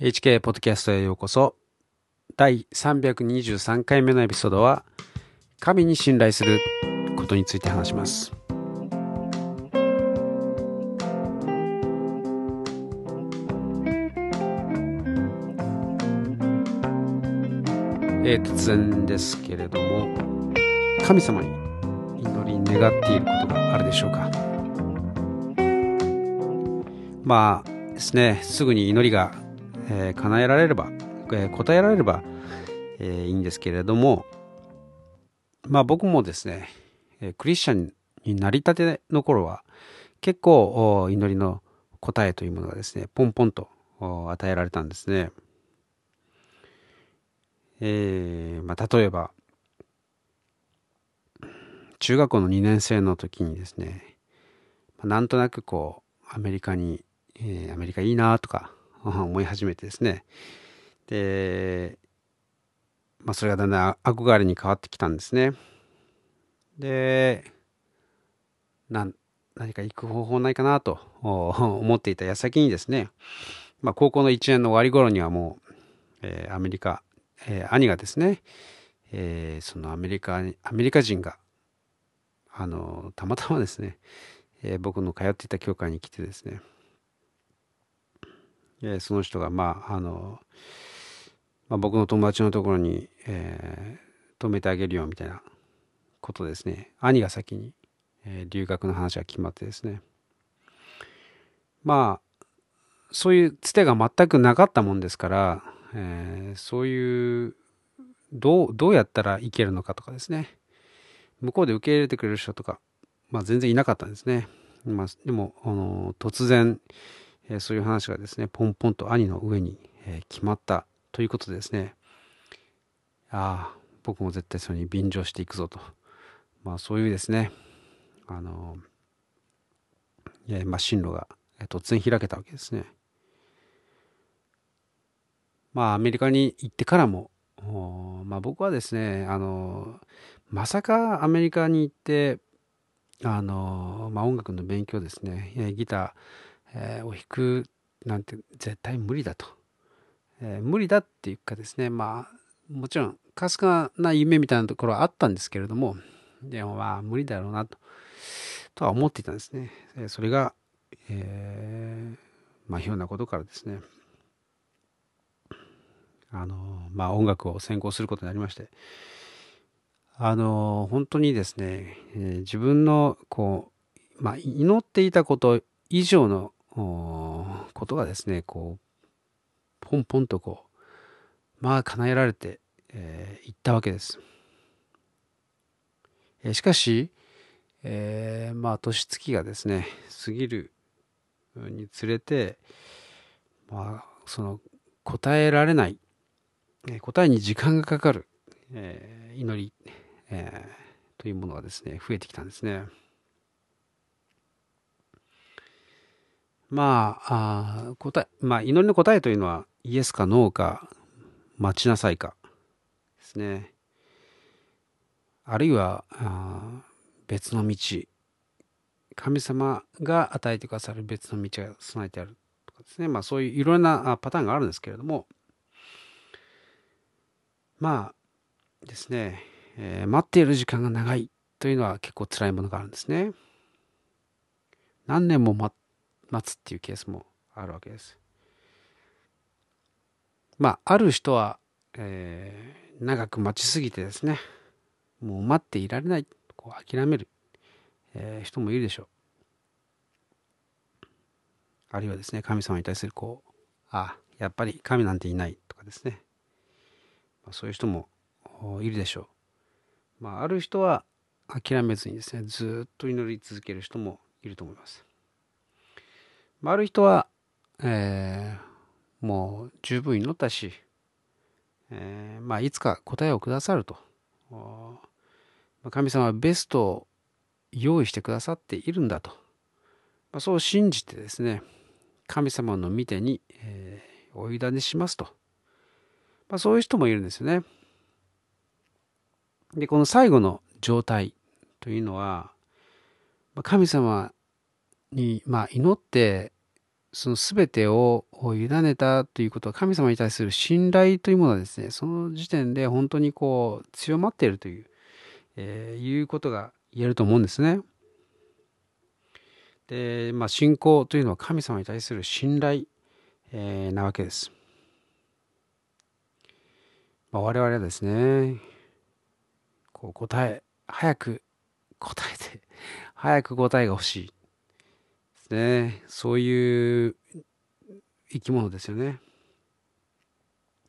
HK ポッドキャストへようこそ。第323回目のエピソードは、神に信頼することについて話します。えー、突然ですけれども、神様に祈り願っていることがあるでしょうか？まあですね、すぐに祈りが、えー、叶えられれば、えー、答えられれば、えー、いいんですけれども、まあ僕もですね、えクリスチャンになりたての頃は、結構祈りの答えというものがですね、ポンポンと与えられたんですね。え、まあ、例えば、中学校の2年生の時にですね、なんとなくこう、アメリカに、えー、アメリカいいなとか思い始めてですね、で、まあ、それがだんだん憧れに変わってきたんですね。で、何か行く方法ないかなと 思っていた矢先にですね、まあ、高校の1年の終わり頃にはもう、えー、アメリカえー、兄がですね、えー、そのアメリカアメリカ人があのたまたまですね、え、僕の通っていた教会に来てですね、えその人がまああの、まあ、僕の友達のところに、え泊めてあげるよみたいなことですね。兄が先に、え留学の話が決まってですね。まあそういうつてが全くなかったもんですからえー、そういうどうどうやったらいけるのかとかですね。向こうで受け入れてくれる人とか、まあ、全然いなかったんですね、まあ、でもあの突然、え、そういう話がですねポンポンと兄の上に、え、決まったということでですね。ああ僕も絶対それに便乗していくぞと。まあそういうですね。あの、えまあ、進路が突然開けたわけですね。まあアメリカに行ってからも、まあ僕はですね、あの、まさかアメリカに行って、あの、まあ音楽の勉強ですね、ギター、えー、を弾くなんて絶対無理だと。えー、無理だっていうかですね、まあもちろんかすかな夢みたいなところはあったんですけれども、でもまあ無理だろうなと、とは思っていたんですね。それが、えー、まあひょんなことからですね、あの、まあ、音楽を専攻することになりまして、あの、本当にですね、えー、自分の、こう、まあ、祈っていたこと以上のことがですね、こう、ポンポンとこう、まあ、叶えられて、えー、ったわけです。えー、しかし、えー、まあ、年月がですね、過ぎるにつれて、まあ、その、答えられない答えに時間がかかる、え、祈り、え、というものがですね、増えてきたんですね。まあ、あ答え、まあ、祈りの答えというのは、イエスかノーか、待ちなさいか、ですね。あるいは、あ別の道、神様が与えてくださる別の道が備えてあるとかですね。まあ、そういういろんなパターンがあるんですけれども、まあですね、えー、待っている時間が長いというのは結構辛いものがあるんですね。何年も待っ待つっていうケースもあるわけです。まあ、ある人は、えー、長く待ちすぎてですね、もう待っていられない、こう諦める、えー、人もいるでしょう。あるいはですね、神様に対するこう、ああ、やっぱり神なんていないとかですね、まあ、そういう人もいるでしょう。まあ、ある人は諦めずにですね、ずっと祈り続ける人もいると思います。まあ、る人は、えー、もう十分祈ったし、えー、まあ、いつか答えをくださると。神様はベストを用意してくださっているんだと。まあ、そう信じてですね、神様の御手に、えー、お委ねしますと。まあ、そういう人もいるんですよね。で、この最後の状態というのは、神様に、まあ、祈って、その全てを委ねたということは神様に対する信頼というものはですね、その時点で本当にこう強まっているという、えー、いうことが言えると思うんですね。で、まあ信仰というのは神様に対する信頼、えー、なわけです。まあ、我々はですね、こう答え、早く答えて、早く答えが欲しい。ね。そういう生き物ですよね。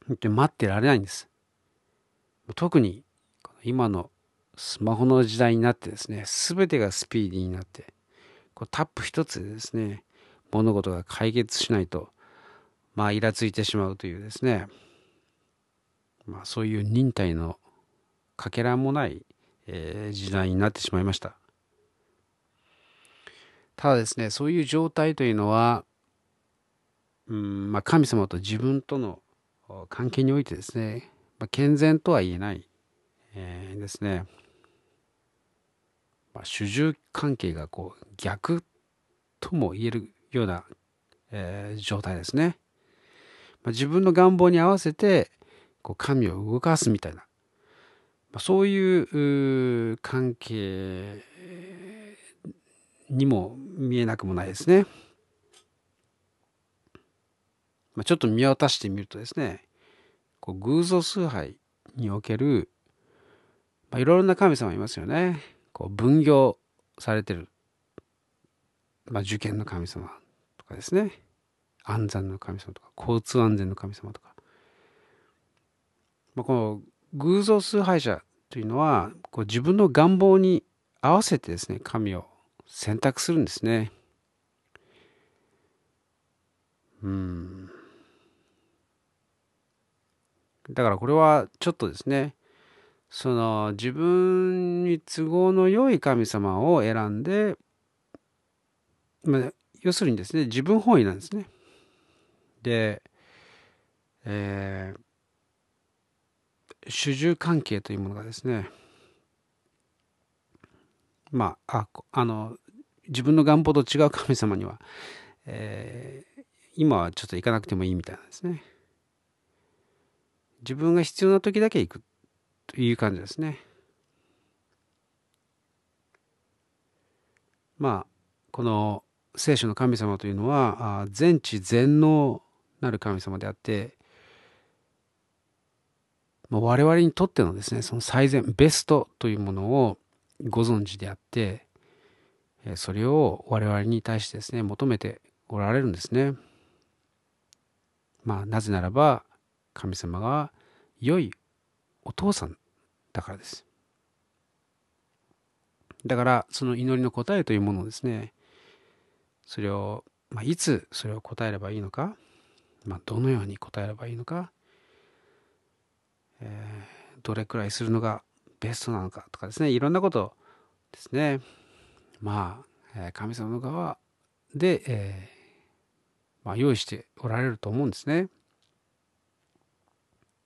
待ってられないんです。特に今のスマホの時代になってですね、すべてがスピーディーになって、こうタップ一つでですね、物事が解決しないと、まあ、イラついてしまうというですね、まあ、そういう忍耐のかけらもない、えー、時代になってしまいました。ただですね、そういう状態というのは、うんまあ、神様と自分との関係においてですね、まあ、健全とは言えない、えー、ですね、まあ、主従関係がこう逆とも言えるような、えー、状態ですね。まあ、自分の願望に合わせてこう神を動かすみたいな、まあ、そういう関係にも見えなくもないですね。まあ、ちょっと見渡してみるとですね、こう偶像崇拝における、まあ、いろいろな神様いますよね。こう分業されてる、まあ、受験の神様とかですね。安産の神様とか、交通安全の神様とか。まあ、この偶像崇拝者というのは、こう自分の願望に合わせてですね、神を選択するんですね。うん。だからこれはちょっとですね、その自分に都合の良い神様を選んで、まあ、要するにですね、自分本位なんですね。で、えー、主従関係というものがですね、まあ、ああの自分の願望と違う神様には、えー、今はちょっと行かなくてもいいみたいなんですね。自分が必要な時だけ行くという感じですね。まあこの聖書の神様というのは全知全能なる神様であってまあ我々にとってのですねその最善ベストというものをご存知であってそれを我々に対してですね求めておられるんですね。まあなぜならば神様が良いお父さんだからです。だからその祈りの答えというものをですねそれを、まあ、いつそれを答えればいいのか、まあ、どのように答えればいいのか、えー、どれくらいするのがベストなのかとかですねいろんなことですねまあ神様の側で、えー、まあ、用意しておられると思うんですね。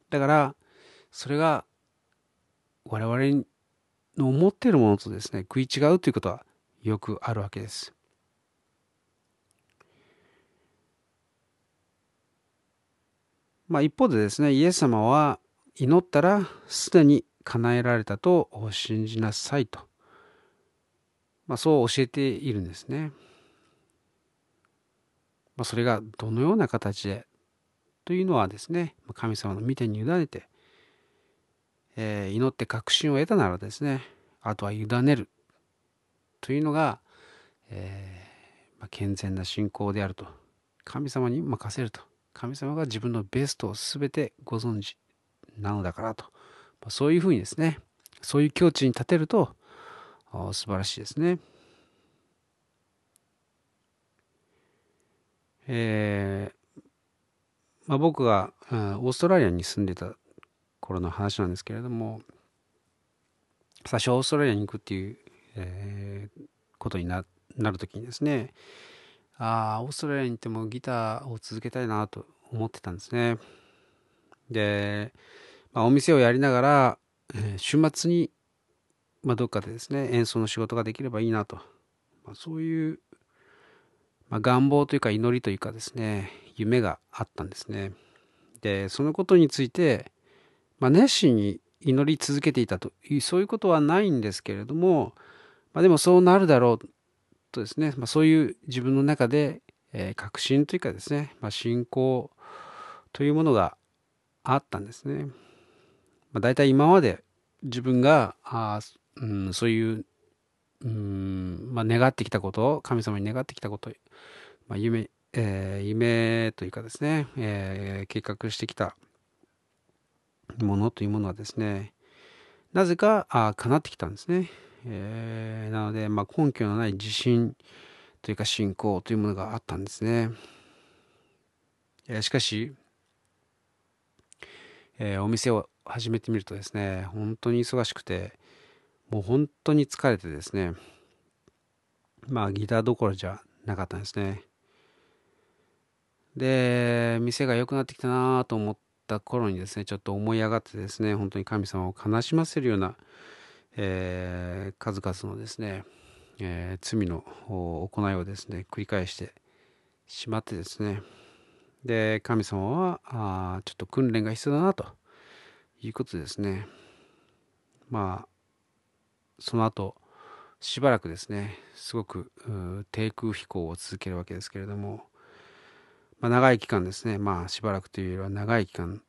だからそれが我々の思っているものとですね食い違うということはよくあるわけです。まあ一方でですねイエス様は祈ったらすでに叶えられたと信じなさいと、まあ、そう教えているんですね。まあ、それがどのような形でというのはですね神様の御手に委ねて、えー、祈って確信を得たならですねあとは委ねるというのが、えーまあ、健全な信仰であると。神様に任せると。神様が自分のベストを全てご存知なのだからと。まそういうふうにですね、そういう境地に立てると素晴らしいですね。えーまあ、僕がオーストラリアに住んでた頃の話なんですけれども最初オーストラリアに行くっていう、えー、ことになる時にですねああオーストラリアに行ってもギターを続けたいなと思ってたんですねでまあ、お店をやりながら、えー、週末に、まあ、どっかでですね演奏の仕事ができればいいなと、まあ、そういう、まあ、願望というか祈りというかですね夢があったんですねでそのことについて、まあ、熱心に祈り続けていたというそういうことはないんですけれども、まあ、でもそうなるだろうとですね、まあ、そういう自分の中で、えー、確信というかですね、まあ、信仰というものがあったんですね。まあ、大体今まで自分があ、うん、そういううんまあ、願ってきたこと神様に願ってきたこと、まあ、夢、えー、夢というかですね、えー、計画してきたものというものはですねなぜかあ叶ってきたんですね、えー、なので、まあ、根拠のない自信というか信仰というものがあったんですね、えー、しかし、えー、お店を始めてみるとですね本当に忙しくてもう本当に疲れてですね、まあギターどころじゃなかったんですね。で、店が良くなってきたなと思った頃にですね、ちょっと思い上がってですね、本当に神様を悲しませるような、えー、数々のですね、えー、罪の行いをですね、繰り返してしまってですね、で、神様は、あちょっと訓練が必要だなということですね。まあ、その後しばらくですねすごく低空飛行を続けるわけですけれども、まあ、長い期間ですねまあしばらくというよりは長い期間、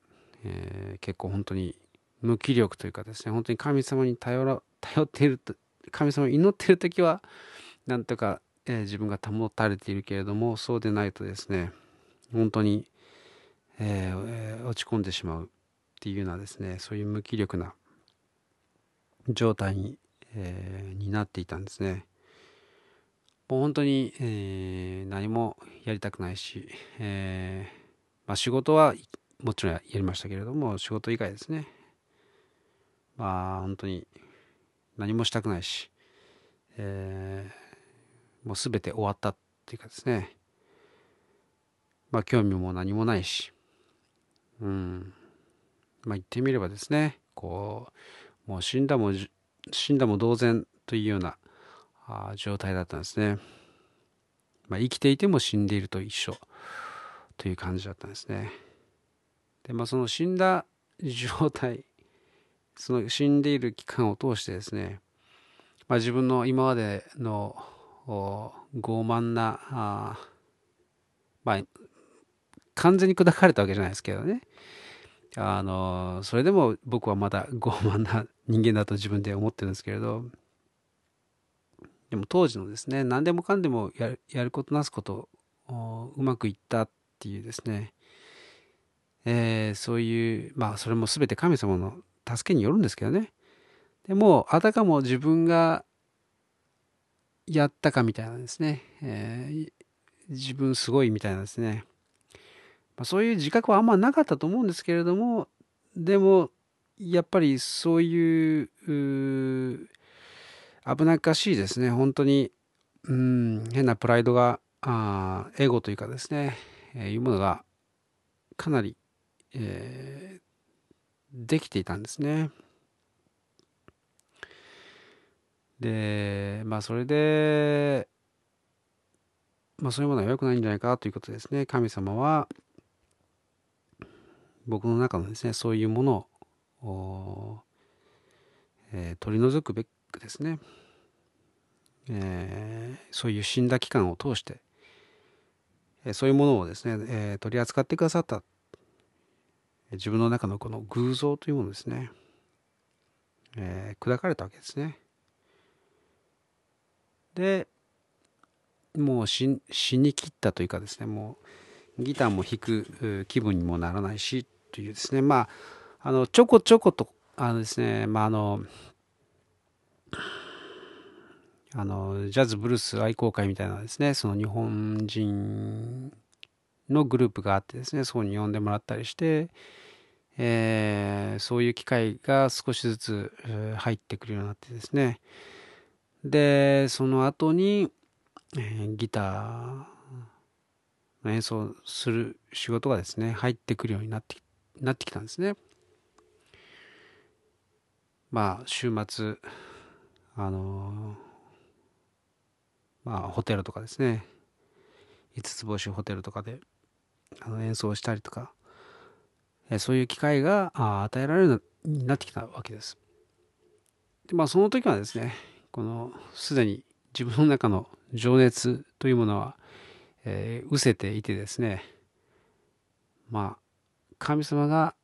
えー、結構本当に無気力というかですね本当に神様に頼ら 頼っていると神様に祈っている時はなんとか、えー、自分が保たれているけれどもそうでないとですね本当に、えー、落ち込んでしまうっていうようなですねそういう無気力な状態にえー、になっていたんですね。もう本当に、えー、何もやりたくないし、えー、まあ、仕事はもちろんやりましたけれども仕事以外ですね。まあ本当に何もしたくないし、えー、もう全て終わったっていうかですね。まあ興味も何もないしうん。まあ言ってみればですねこうもう死んだも死んだも同然というようなあ状態だったんですね。まあ、生きていても死んでいると一緒という感じだったんですね。で、まあ、その死んだ状態、その死んでいる期間を通してですね、まあ、自分の今までの傲慢なあまあ完全に砕かれたわけじゃないですけどねあのそれでも僕はまだ傲慢な人間だと自分で思ってるんですけれどでも当時のですね何でもかんでもやるやることなすことうまくいったっていうですね、えー、そういうまあそれも全て神様の助けによるんですけどね。でもあたかも自分がやったかみたいなですね、えー、自分すごいみたいなですねまあ、そういう自覚はあんまなかったと思うんですけれどもでもやっぱりそういう危なっかしいですね。本当にうん変なプライドがあエゴというかですね、えー、いうものがかなり、えー、できていたんですね。でまあそれでまあそういうものは良くないんじゃないかということですね。神様は僕の中のですねそういうものを、えー、取り除くべくですね、えー、そういう死んだ期間を通して、えー、そういうものをですね、え取り扱ってくださった自分の中のこの偶像というものですね、え砕かれたわけですね。でもう死にきったというかですねもうギターも弾く気分にもならないしというですね、まあ、あの、ちょこちょこと、あのですね、まあ、あの、あの、ジャズブルース愛好会みたいなですね、その日本人のグループがあってですね、そこに呼んでもらったりして、えー、そういう機会が少しずつ入ってくるようになってですね、で、その後に、えー、ギターの演奏する仕事がですね、入ってくるようになってきなってきたんですね。まあ週末あのまあホテルとかですね5つ星ホテルとかであの演奏したりとか、えそういう機会が与えられるようになってきたわけです。でまあその時はですねこのすでに自分の中の情熱というものは、えー、失せていてですねまあ神様が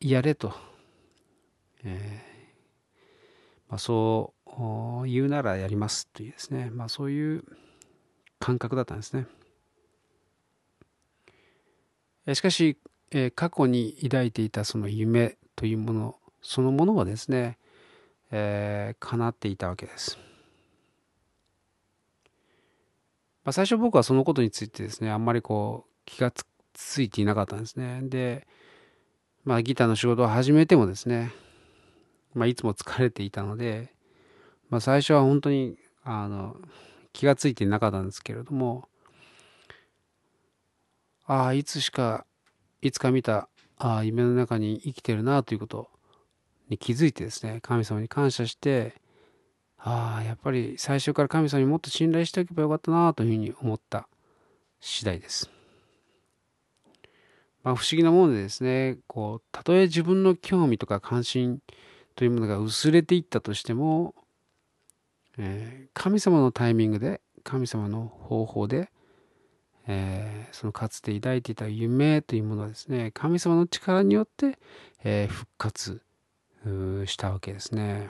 やれと、えーまあ、そう言うならやりますというですね、まあ、そういう感覚だったんですね。しかし、えー、過去に抱いていたその夢というものそのものはですね、えー、叶っていたわけです。まあ、最初僕はそのことについてですねあんまりこう気がついていなかったんですね。で、まあ、ギターの仕事を始めてもですね、まあ、いつも疲れていたので、まあ、最初は本当にあの気がついていなかったんですけれどもああいつしかいつか見たああ夢の中に生きてるなということに気づいてですね神様に感謝してああやっぱり最初から神様にもっと信頼しておけばよかったなというふうに思った次第です。まあ、不思議なものでですねこうたとえ自分の興味とか関心というものが薄れていったとしても、えー、神様のタイミングで神様の方法で、えー、そのかつて抱いていた夢というものはですね神様の力によって、えー、復活したわけですね。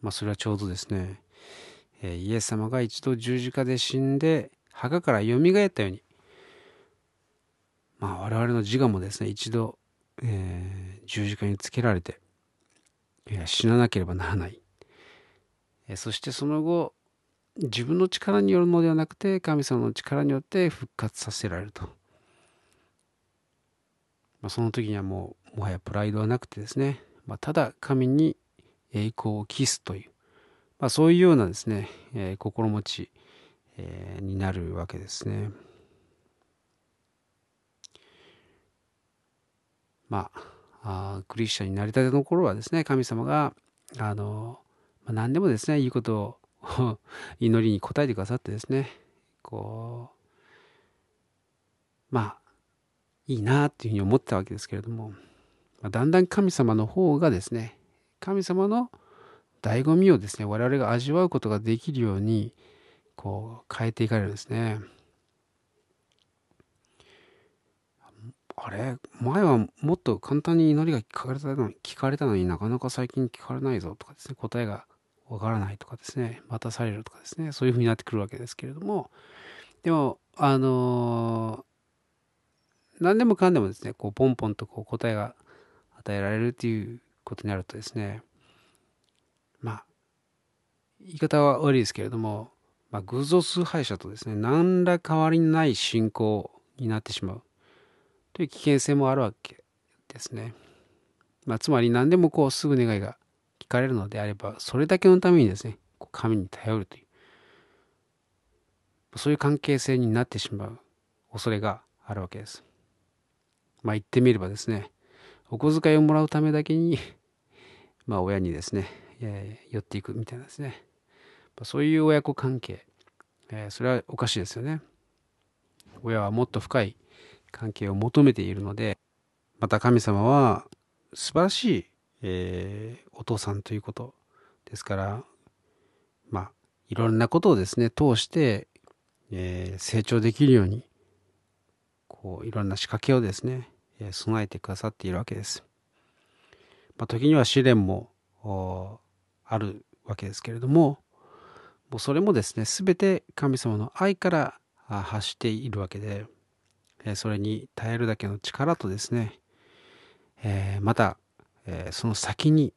まあそれはちょうどですね、えイエス様が一度十字架で死んで墓からよみがえったようにまあ、我々の自我もですね一度、えー、十字架につけられて、えー、死ななければならない、えー、そしてその後自分の力によるのではなくて神様の力によって復活させられると、まあ、その時にはもうもはやプライドはなくてですね、まあ、ただ神に栄光を期すという、まあ、そういうようなですね、えー、心持ち、えー、になるわけですね。まあ、あクリスチャンになりたての頃はですね、神様が、あの、まあ、何でもですね、いいことを 祈りに応えてくださってですね、こう、まあ、いいなっていうふうに思ってたわけですけれども、まあ、だんだん神様の方がですね、神様の醍醐味をですね、我々が味わうことができるように、こう、変えていかれるんですね。あれ？前はもっと簡単に祈りが聞かれたの聞かれたのになかなか最近聞かれないぞとかですね、答えがわからないとかですね、待たされるとかですね、そういうふうになってくるわけですけれども、でも、あのー、何でもかんでもですね、こうポンポンとこう答えが与えられるっていうことになるとですね、まあ、言い方は悪いですけれども、まあ、偶像崇拝者とですね、何ら変わりない信仰になってしまう。という危険性もあるわけですね。まあ、つまり何でもこうすぐ願いが聞かれるのであれば、それだけのためにですね、神に頼るという、そういう関係性になってしまう恐れがあるわけです。まあ言ってみればですね、お小遣いをもらうためだけに まあ親にですね、えー、寄っていくみたいなですね、そういう親子関係、えー、それはおかしいですよね。親はもっと深い関係を求めているのでまた神様は素晴らしい、えー、お父さんということですからまあいろんなことをですね通して、えー、成長できるようにこういろんな仕掛けをですね、えー、備えてくださっているわけです。まあ、時には試練もあるわけですけれどももうそれもですね全て神様の愛から発しているわけでそれに耐えるだけの力とですね、えまた、えその先に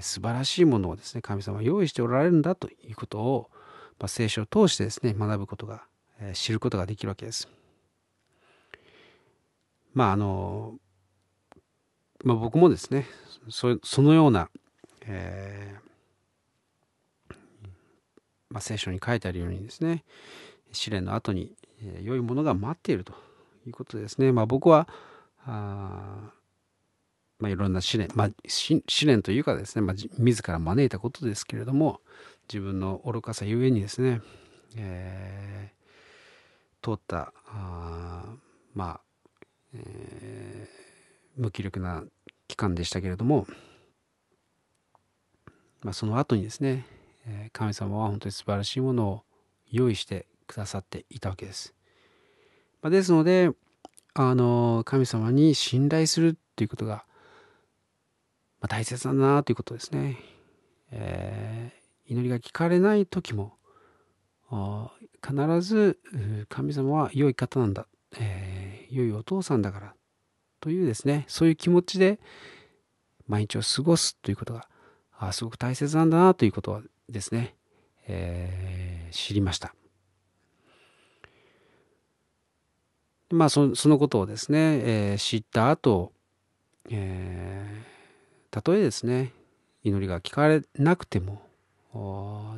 素晴らしいものをですね、神様は用意しておられるんだということを、まあ、聖書を通してですね、学ぶことが、え知ることができるわけです。まああの、まあ、僕もですね、そそのような、えー、まあ、聖書に書いてあるようにですね、試練の後に、え良いものが待っているということですね。まあ、僕はあ、まあ、いろんな試練、まあ、試練というかですね、まあ、自ら招いたことですけれども自分の愚かさゆえにですね、えー、通ったあまあ、えー、無気力な期間でしたけれども、まあ、その後にですね、え神様は本当に素晴らしいものを用意してくださっていたわけです。ま、ですのであの神様に信頼するということが、まあ、大切だなということですね。えー、祈りが聞かれない時も必ず神様は良い方なんだ、えー、良いお父さんだからというですねそういう気持ちで毎日を過ごすということがあすごく大切なんだなということはですね、えー、知りました。まあそのことをですね、えー、知った後、えー、たとえですね祈りが聞かれなくても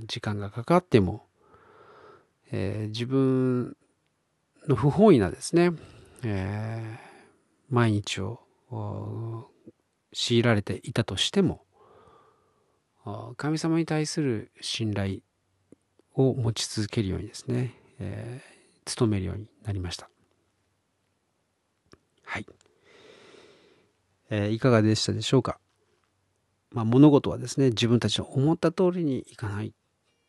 時間がかかってもえー、自分の不本意なですね、えー、毎日を強いられていたとしても神様に対する信頼を持ち続けるようにですね、えー、努めるようになりました。はい、えー、いかがでしたでしょうか、まあ、物事はですね自分たちの思った通りにいかない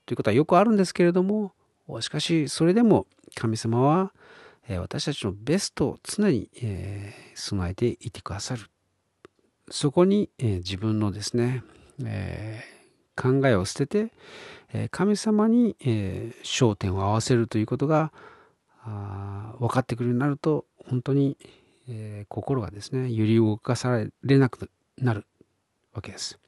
ということはよくあるんですけれどもしかし、それでも神様は、え私たちのベストを常に、え備えていてくださる。そこに、え自分のですね、え考えを捨てて、え神様に、え焦点を合わせるということが分かってくるようになると、本当に、え心がですね、揺り動かされなくなるわけです。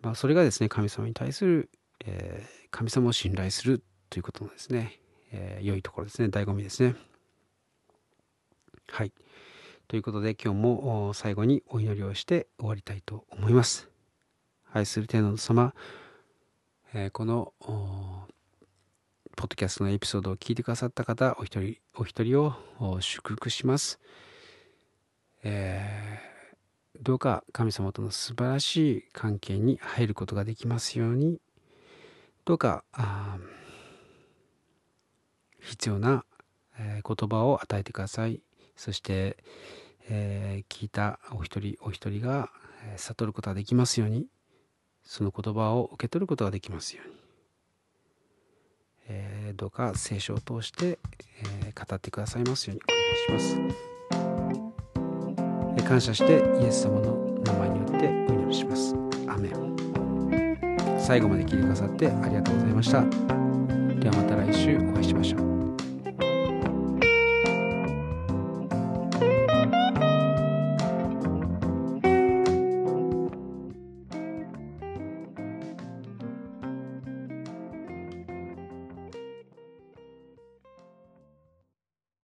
まあ、それがですね、神様に対する、え神様を信頼するということのですね、えー、良いところですね、醍醐味ですね。はい。ということで今日も最後にお祈りをして終わりたいと思います。愛する天皇様、えー、このポッドキャストのエピソードを聞いてくださった方、お一人お一人を祝福します。えー、どうか神様との素晴らしい関係に入ることができますように、どうか、必要な、言葉を与えてください。そして、えー、聞いたお一人お一人が、悟ることができますように。その言葉を受け取ることができますように、えー、どうか聖書を通して、えー、語ってくださいますようにお願いします、え感謝してイエス様の名前によってお祈りします。アメン。最後まで聞いてくださってありがとうございました。ではまた。